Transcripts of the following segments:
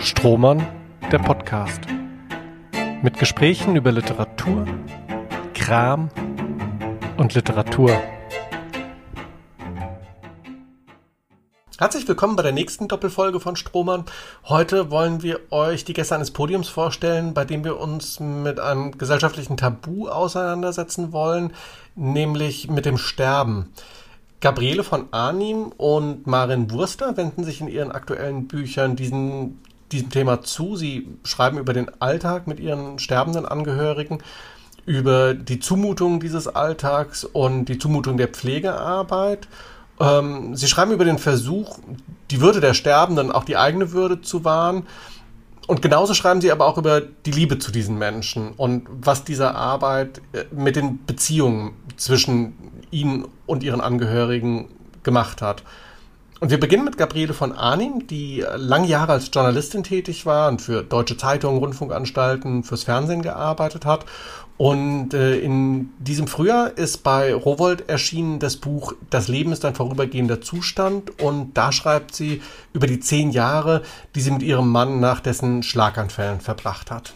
Strohmann, der Podcast. Mit Gesprächen über Literatur, Kram und Literatur. Herzlich willkommen bei der nächsten Doppelfolge von Strohmann. Heute wollen wir euch die Gäste eines Podiums vorstellen, bei dem wir uns mit einem gesellschaftlichen Tabu auseinandersetzen wollen, nämlich mit dem Sterben. Gabriele von Arnim und Marin Wurster wenden sich in ihren aktuellen Büchern diesen, diesem Thema zu. Sie schreiben über den Alltag mit ihren sterbenden Angehörigen, über die Zumutung dieses Alltags und die Zumutung der Pflegearbeit. Ähm, sie schreiben über den Versuch, die Würde der Sterbenden, auch die eigene Würde zu wahren. Und genauso schreiben sie aber auch über die Liebe zu diesen Menschen und was diese Arbeit äh, mit den Beziehungen zwischen ihnen und ihren Angehörigen gemacht hat. Und wir beginnen mit Gabriele von Arnim, die lange Jahre als Journalistin tätig war und für deutsche Zeitungen, Rundfunkanstalten, fürs Fernsehen gearbeitet hat. Und äh, in diesem Frühjahr ist bei Rowold erschienen das Buch Das Leben ist ein vorübergehender Zustand. Und da schreibt sie über die zehn Jahre, die sie mit ihrem Mann nach dessen Schlaganfällen verbracht hat.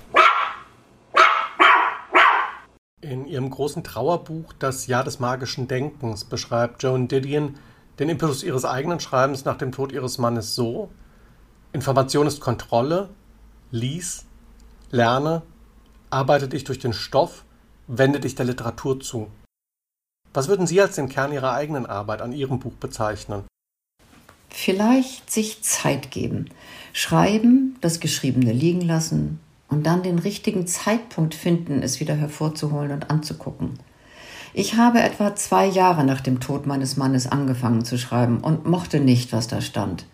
In ihrem großen Trauerbuch Das Jahr des magischen Denkens beschreibt Joan Didion den Impetus ihres eigenen Schreibens nach dem Tod ihres Mannes so: Information ist Kontrolle, lies, lerne, arbeite dich durch den Stoff, wende dich der Literatur zu. Was würden Sie als den Kern Ihrer eigenen Arbeit an Ihrem Buch bezeichnen? Vielleicht sich Zeit geben, schreiben, das Geschriebene liegen lassen, und dann den richtigen Zeitpunkt finden, es wieder hervorzuholen und anzugucken. Ich habe etwa zwei Jahre nach dem Tod meines Mannes angefangen zu schreiben und mochte nicht, was da stand.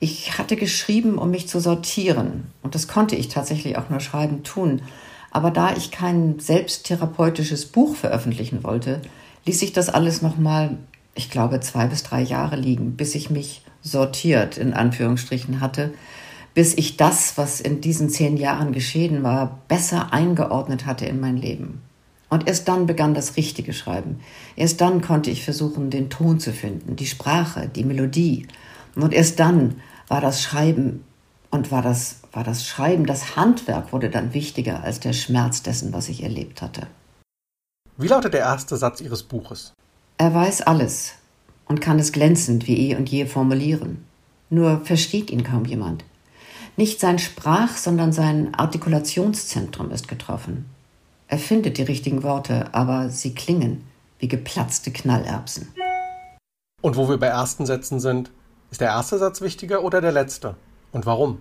Ich hatte geschrieben, um mich zu sortieren, und das konnte ich tatsächlich auch nur schreiben tun. Aber da ich kein selbsttherapeutisches Buch veröffentlichen wollte, ließ ich das alles nochmal, ich glaube, zwei bis drei Jahre liegen, bis ich mich sortiert in Anführungsstrichen hatte bis ich das, was in diesen zehn Jahren geschehen war, besser eingeordnet hatte in mein Leben. Und erst dann begann das richtige Schreiben. Erst dann konnte ich versuchen, den Ton zu finden, die Sprache, die Melodie. Und erst dann war das Schreiben und war das, war das Schreiben, das Handwerk wurde dann wichtiger als der Schmerz dessen, was ich erlebt hatte. Wie lautet der erste Satz Ihres Buches? Er weiß alles und kann es glänzend wie eh und je formulieren. Nur versteht ihn kaum jemand. Nicht sein Sprach, sondern sein Artikulationszentrum ist getroffen. Er findet die richtigen Worte, aber sie klingen wie geplatzte Knallerbsen. Und wo wir bei ersten Sätzen sind, ist der erste Satz wichtiger oder der letzte? Und warum?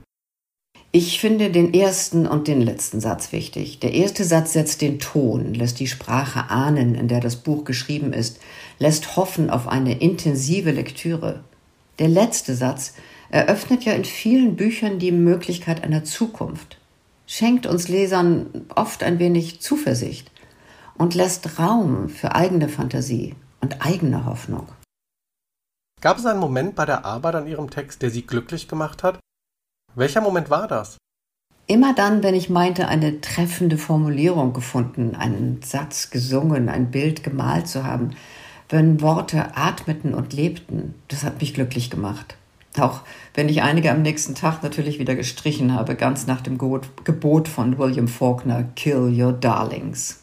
Ich finde den ersten und den letzten Satz wichtig. Der erste Satz setzt den Ton, lässt die Sprache ahnen, in der das Buch geschrieben ist, lässt hoffen auf eine intensive Lektüre. Der letzte Satz eröffnet ja in vielen Büchern die Möglichkeit einer Zukunft, schenkt uns Lesern oft ein wenig Zuversicht und lässt Raum für eigene Fantasie und eigene Hoffnung. Gab es einen Moment bei der Arbeit an Ihrem Text, der Sie glücklich gemacht hat? Welcher Moment war das? Immer dann, wenn ich meinte, eine treffende Formulierung gefunden, einen Satz gesungen, ein Bild gemalt zu haben, wenn Worte atmeten und lebten, das hat mich glücklich gemacht. Auch wenn ich einige am nächsten Tag natürlich wieder gestrichen habe, ganz nach dem Gebot von William Faulkner, Kill Your Darlings.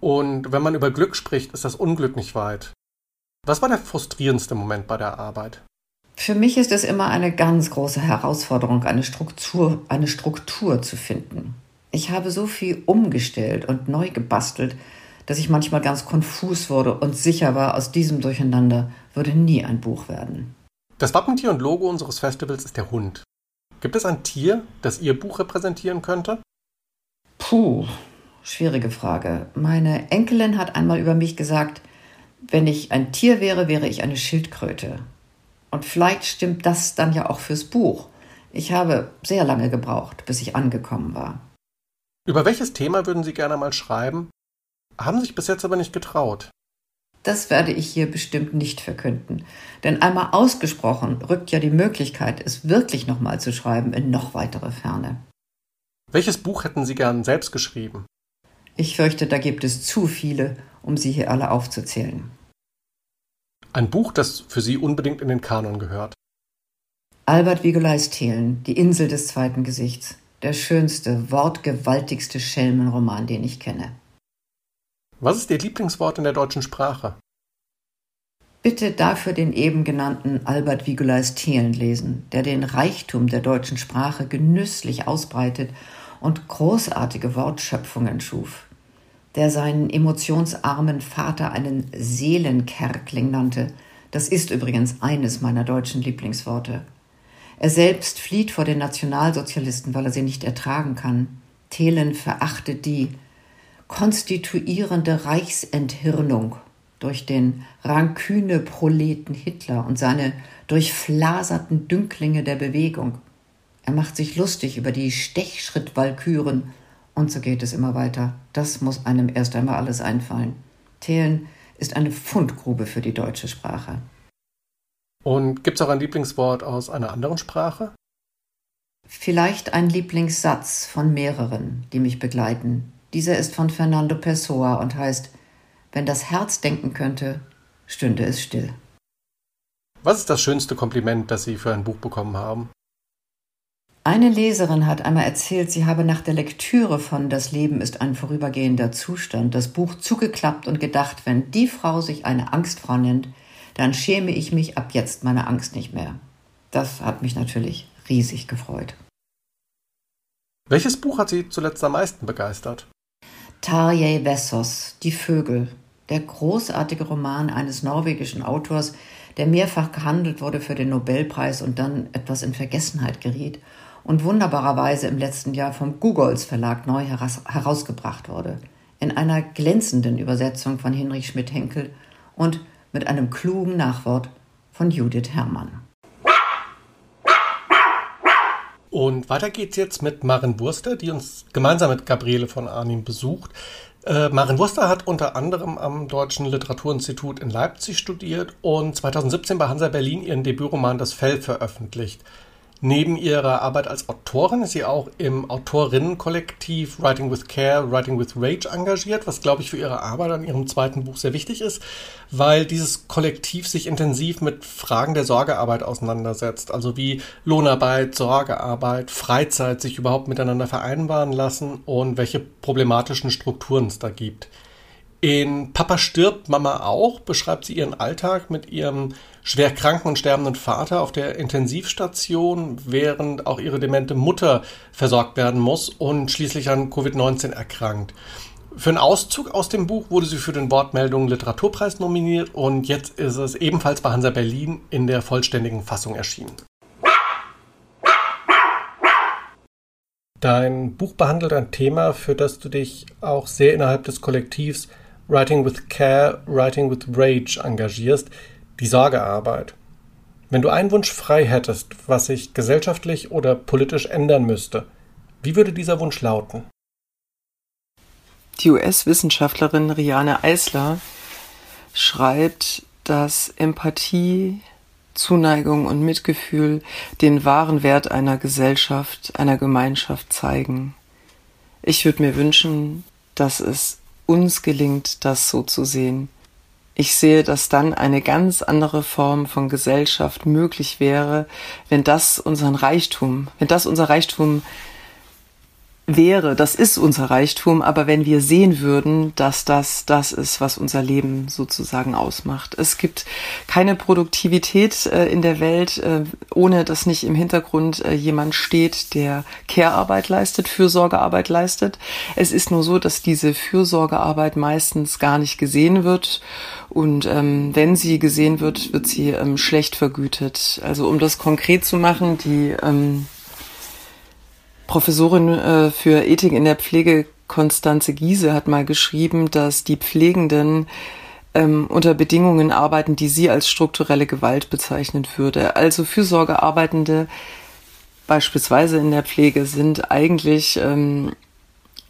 Und wenn man über Glück spricht, ist das Unglück nicht weit. Was war der frustrierendste Moment bei der Arbeit? Für mich ist es immer eine ganz große Herausforderung, eine Struktur, eine Struktur zu finden. Ich habe so viel umgestellt und neu gebastelt, dass ich manchmal ganz konfus wurde und sicher war, aus diesem Durcheinander würde nie ein Buch werden. Das Wappentier und Logo unseres Festivals ist der Hund. Gibt es ein Tier, das Ihr Buch repräsentieren könnte? Puh, schwierige Frage. Meine Enkelin hat einmal über mich gesagt, wenn ich ein Tier wäre, wäre ich eine Schildkröte. Und vielleicht stimmt das dann ja auch fürs Buch. Ich habe sehr lange gebraucht, bis ich angekommen war. Über welches Thema würden Sie gerne mal schreiben? Haben sich bis jetzt aber nicht getraut. Das werde ich hier bestimmt nicht verkünden. Denn einmal ausgesprochen rückt ja die Möglichkeit, es wirklich nochmal zu schreiben, in noch weitere Ferne. Welches Buch hätten Sie gern selbst geschrieben? Ich fürchte, da gibt es zu viele, um sie hier alle aufzuzählen. Ein Buch, das für Sie unbedingt in den Kanon gehört. Albert Vigoleis Thelen, Die Insel des zweiten Gesichts. Der schönste, wortgewaltigste Schelmenroman, den ich kenne. Was ist Ihr Lieblingswort in der deutschen Sprache? Bitte dafür den eben genannten Albert Vigoleis Thelen lesen, der den Reichtum der deutschen Sprache genüsslich ausbreitet und großartige Wortschöpfungen schuf. Der seinen emotionsarmen Vater einen Seelenkerkling nannte. Das ist übrigens eines meiner deutschen Lieblingsworte. Er selbst flieht vor den Nationalsozialisten, weil er sie nicht ertragen kann. Thelen verachtet die konstituierende Reichsenthirnung durch den Ranküne-Proleten Hitler und seine durchflaserten Dünklinge der Bewegung. Er macht sich lustig über die Stechschritt-Walküren und so geht es immer weiter. Das muss einem erst einmal alles einfallen. Thelen ist eine Fundgrube für die deutsche Sprache. Und gibt es auch ein Lieblingswort aus einer anderen Sprache? Vielleicht ein Lieblingssatz von mehreren, die mich begleiten. Dieser ist von Fernando Pessoa und heißt, wenn das Herz denken könnte, stünde es still. Was ist das schönste Kompliment, das Sie für ein Buch bekommen haben? Eine Leserin hat einmal erzählt, sie habe nach der Lektüre von Das Leben ist ein vorübergehender Zustand das Buch zugeklappt und gedacht, wenn die Frau sich eine Angstfrau nennt, dann schäme ich mich ab jetzt meiner Angst nicht mehr. Das hat mich natürlich riesig gefreut. Welches Buch hat Sie zuletzt am meisten begeistert? Tarjei Vessos, Die Vögel, der großartige Roman eines norwegischen Autors, der mehrfach gehandelt wurde für den Nobelpreis und dann etwas in Vergessenheit geriet und wunderbarerweise im letzten Jahr vom Googles Verlag neu herausgebracht wurde. In einer glänzenden Übersetzung von Hinrich Schmidt-Henkel und mit einem klugen Nachwort von Judith Herrmann. Und weiter geht's jetzt mit Maren Wurster, die uns gemeinsam mit Gabriele von Arnim besucht. Äh, Maren Wurster hat unter anderem am Deutschen Literaturinstitut in Leipzig studiert und 2017 bei Hansa Berlin ihren Debütroman Das Fell veröffentlicht. Neben ihrer Arbeit als Autorin ist sie auch im Autorinnenkollektiv Writing with Care, Writing with Rage engagiert, was, glaube ich, für ihre Arbeit an ihrem zweiten Buch sehr wichtig ist, weil dieses Kollektiv sich intensiv mit Fragen der Sorgearbeit auseinandersetzt. Also wie Lohnarbeit, Sorgearbeit, Freizeit sich überhaupt miteinander vereinbaren lassen und welche problematischen Strukturen es da gibt. In Papa stirbt Mama auch beschreibt sie ihren Alltag mit ihrem schwer kranken und sterbenden Vater auf der Intensivstation, während auch ihre demente Mutter versorgt werden muss und schließlich an Covid-19 erkrankt. Für einen Auszug aus dem Buch wurde sie für den Wortmeldungen Literaturpreis nominiert und jetzt ist es ebenfalls bei Hansa Berlin in der vollständigen Fassung erschienen. Dein Buch behandelt ein Thema, für das du dich auch sehr innerhalb des Kollektivs Writing with Care, Writing with Rage engagierst, die Sorgearbeit. Wenn du einen Wunsch frei hättest, was sich gesellschaftlich oder politisch ändern müsste, wie würde dieser Wunsch lauten? Die US-Wissenschaftlerin Riane Eisler schreibt, dass Empathie, Zuneigung und Mitgefühl den wahren Wert einer Gesellschaft, einer Gemeinschaft zeigen. Ich würde mir wünschen, dass es uns gelingt, das so zu sehen. Ich sehe, dass dann eine ganz andere Form von Gesellschaft möglich wäre, wenn das unseren Reichtum, wenn das unser Reichtum wäre, das ist unser Reichtum, aber wenn wir sehen würden, dass das das ist, was unser Leben sozusagen ausmacht. Es gibt keine Produktivität äh, in der Welt, äh, ohne dass nicht im Hintergrund äh, jemand steht, der Care-Arbeit leistet, Fürsorgearbeit leistet. Es ist nur so, dass diese Fürsorgearbeit meistens gar nicht gesehen wird und ähm, wenn sie gesehen wird, wird sie ähm, schlecht vergütet. Also um das konkret zu machen, die ähm, Professorin äh, für Ethik in der Pflege Konstanze Giese hat mal geschrieben, dass die Pflegenden ähm, unter Bedingungen arbeiten, die sie als strukturelle Gewalt bezeichnen würde. Also Fürsorgearbeitende beispielsweise in der Pflege sind eigentlich ähm,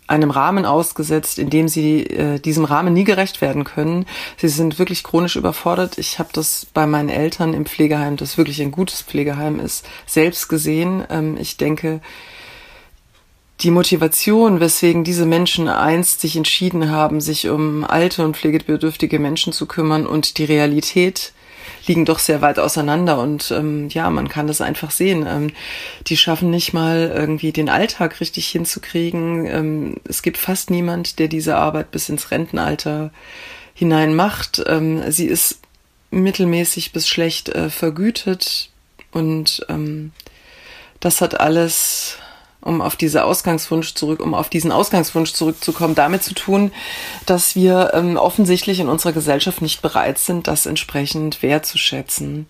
einem Rahmen ausgesetzt, in dem sie äh, diesem Rahmen nie gerecht werden können. Sie sind wirklich chronisch überfordert. Ich habe das bei meinen Eltern im Pflegeheim, das wirklich ein gutes Pflegeheim ist, selbst gesehen. Ähm, ich denke, die Motivation, weswegen diese Menschen einst sich entschieden haben, sich um alte und pflegebedürftige Menschen zu kümmern und die Realität, liegen doch sehr weit auseinander und ähm, ja, man kann das einfach sehen. Ähm, die schaffen nicht mal irgendwie den Alltag richtig hinzukriegen. Ähm, es gibt fast niemand, der diese Arbeit bis ins Rentenalter hinein macht. Ähm, sie ist mittelmäßig bis schlecht äh, vergütet und ähm, das hat alles um auf diese Ausgangswunsch zurück, um auf diesen Ausgangswunsch zurückzukommen, damit zu tun, dass wir ähm, offensichtlich in unserer Gesellschaft nicht bereit sind, das entsprechend wertzuschätzen.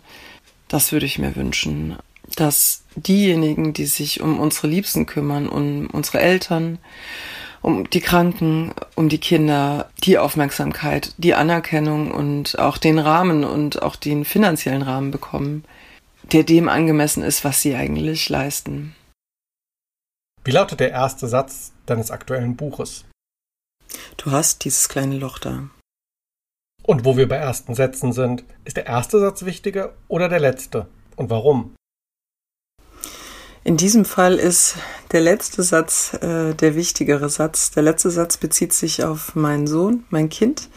Das würde ich mir wünschen, dass diejenigen, die sich um unsere Liebsten kümmern, um unsere Eltern, um die Kranken, um die Kinder, die Aufmerksamkeit, die Anerkennung und auch den Rahmen und auch den finanziellen Rahmen bekommen, der dem angemessen ist, was sie eigentlich leisten. Wie lautet der erste Satz deines aktuellen Buches? Du hast dieses kleine Loch da. Und wo wir bei ersten Sätzen sind, ist der erste Satz wichtiger oder der letzte? Und warum? In diesem Fall ist der letzte Satz äh, der wichtigere Satz. Der letzte Satz bezieht sich auf meinen Sohn, mein Kind,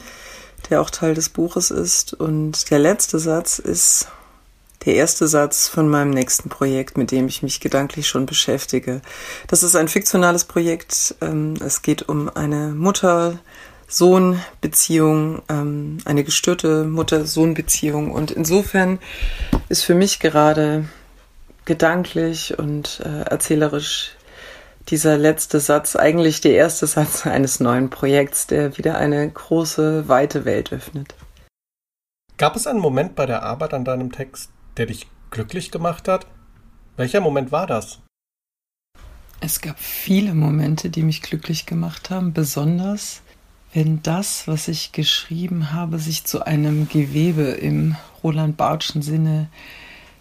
der auch Teil des Buches ist. Und der letzte Satz ist der erste Satz von meinem nächsten Projekt, mit dem ich mich gedanklich schon beschäftige. Das ist ein fiktionales Projekt. Ähm, es geht um eine Mutter, Sohn-Beziehung, ähm, eine gestörte Mutter-Sohn-Beziehung. Und insofern ist für mich gerade gedanklich und äh, erzählerisch dieser letzte Satz eigentlich der erste Satz eines neuen Projekts, der wieder eine große, weite Welt öffnet. Gab es einen Moment bei der Arbeit an deinem Text, der dich glücklich gemacht hat? Welcher Moment war das? Es gab viele Momente, die mich glücklich gemacht haben, besonders wenn das, was ich geschrieben habe, sich zu einem Gewebe im Roland Bartschen Sinne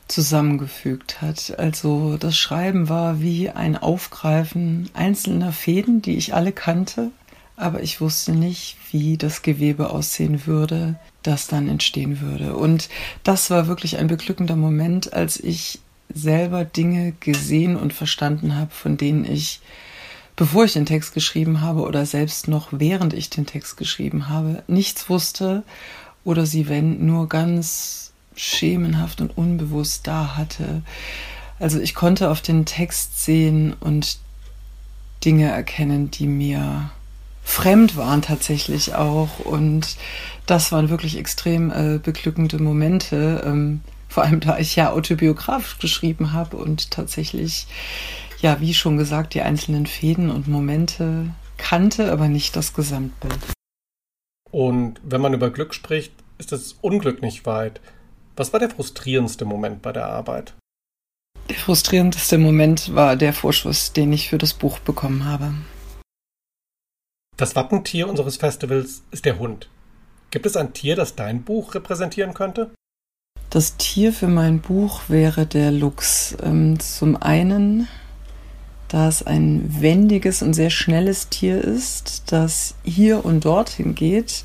zusammengefügt hat. Also das Schreiben war wie ein Aufgreifen einzelner Fäden, die ich alle kannte, aber ich wusste nicht, wie das Gewebe aussehen würde, das dann entstehen würde. Und das war wirklich ein beglückender Moment, als ich selber Dinge gesehen und verstanden habe, von denen ich, bevor ich den Text geschrieben habe oder selbst noch während ich den Text geschrieben habe, nichts wusste oder sie, wenn, nur ganz schemenhaft und unbewusst da hatte. Also ich konnte auf den Text sehen und Dinge erkennen, die mir fremd waren tatsächlich auch. Und das waren wirklich extrem äh, beglückende Momente. Ähm, vor allem da ich ja autobiografisch geschrieben habe und tatsächlich, ja, wie schon gesagt, die einzelnen Fäden und Momente kannte, aber nicht das Gesamtbild. Und wenn man über Glück spricht, ist das Unglück nicht weit. Was war der frustrierendste Moment bei der Arbeit? Der frustrierendste Moment war der Vorschuss, den ich für das Buch bekommen habe. Das Wappentier unseres Festivals ist der Hund. Gibt es ein Tier, das dein Buch repräsentieren könnte? Das Tier für mein Buch wäre der Luchs. Ähm, zum einen, da es ein wendiges und sehr schnelles Tier ist, das hier und dorthin geht.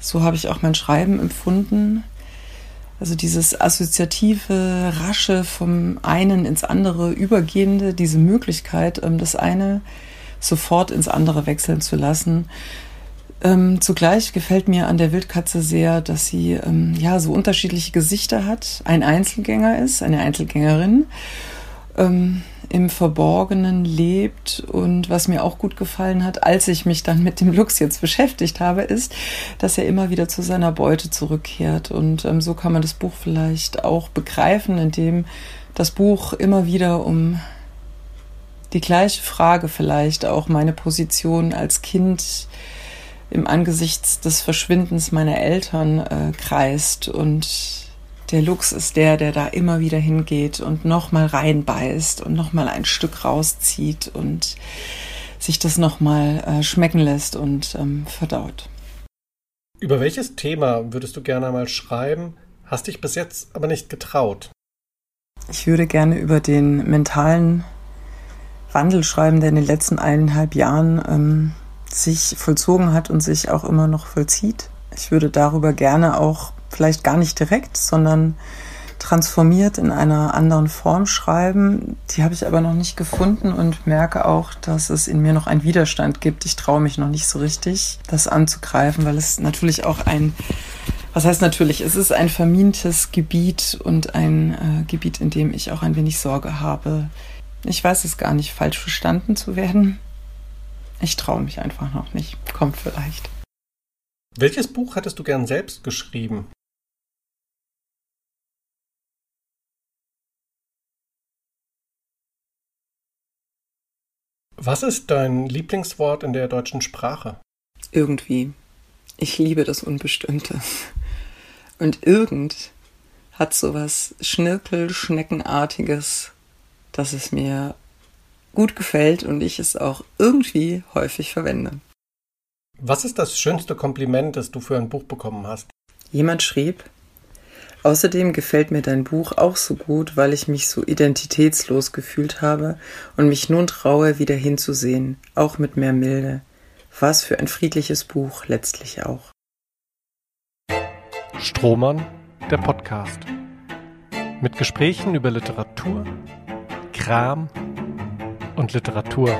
So habe ich auch mein Schreiben empfunden. Also dieses assoziative, rasche vom einen ins andere übergehende, diese Möglichkeit, ähm, das eine sofort ins andere wechseln zu lassen. Ähm, zugleich gefällt mir an der Wildkatze sehr, dass sie ähm, ja so unterschiedliche Gesichter hat, ein Einzelgänger ist, eine Einzelgängerin, ähm, im Verborgenen lebt. Und was mir auch gut gefallen hat, als ich mich dann mit dem Lux jetzt beschäftigt habe, ist, dass er immer wieder zu seiner Beute zurückkehrt. Und ähm, so kann man das Buch vielleicht auch begreifen, indem das Buch immer wieder um die gleiche Frage vielleicht auch meine Position als Kind im Angesichts des Verschwindens meiner Eltern äh, kreist und der Lux ist der, der da immer wieder hingeht und nochmal reinbeißt und nochmal ein Stück rauszieht und sich das nochmal äh, schmecken lässt und ähm, verdaut. Über welches Thema würdest du gerne einmal schreiben, hast dich bis jetzt aber nicht getraut? Ich würde gerne über den mentalen Wandel schreiben, der in den letzten eineinhalb Jahren ähm, sich vollzogen hat und sich auch immer noch vollzieht. Ich würde darüber gerne auch vielleicht gar nicht direkt, sondern transformiert in einer anderen Form schreiben. Die habe ich aber noch nicht gefunden und merke auch, dass es in mir noch einen Widerstand gibt. Ich traue mich noch nicht so richtig, das anzugreifen, weil es natürlich auch ein Was heißt natürlich, es ist ein vermintes Gebiet und ein äh, Gebiet, in dem ich auch ein wenig Sorge habe. Ich weiß es gar nicht, falsch verstanden zu werden. Ich traue mich einfach noch nicht. Kommt vielleicht. Welches Buch hättest du gern selbst geschrieben? Was ist dein Lieblingswort in der deutschen Sprache? Irgendwie. Ich liebe das Unbestimmte. Und irgend hat sowas Schnirkel-Schneckenartiges, dass es mir gut gefällt und ich es auch irgendwie häufig verwende. Was ist das schönste Kompliment, das du für ein Buch bekommen hast? Jemand schrieb, Außerdem gefällt mir dein Buch auch so gut, weil ich mich so identitätslos gefühlt habe und mich nun traue, wieder hinzusehen, auch mit mehr Milde. Was für ein friedliches Buch letztlich auch. Strohmann, der Podcast. Mit Gesprächen über Literatur, Kram und Literatur.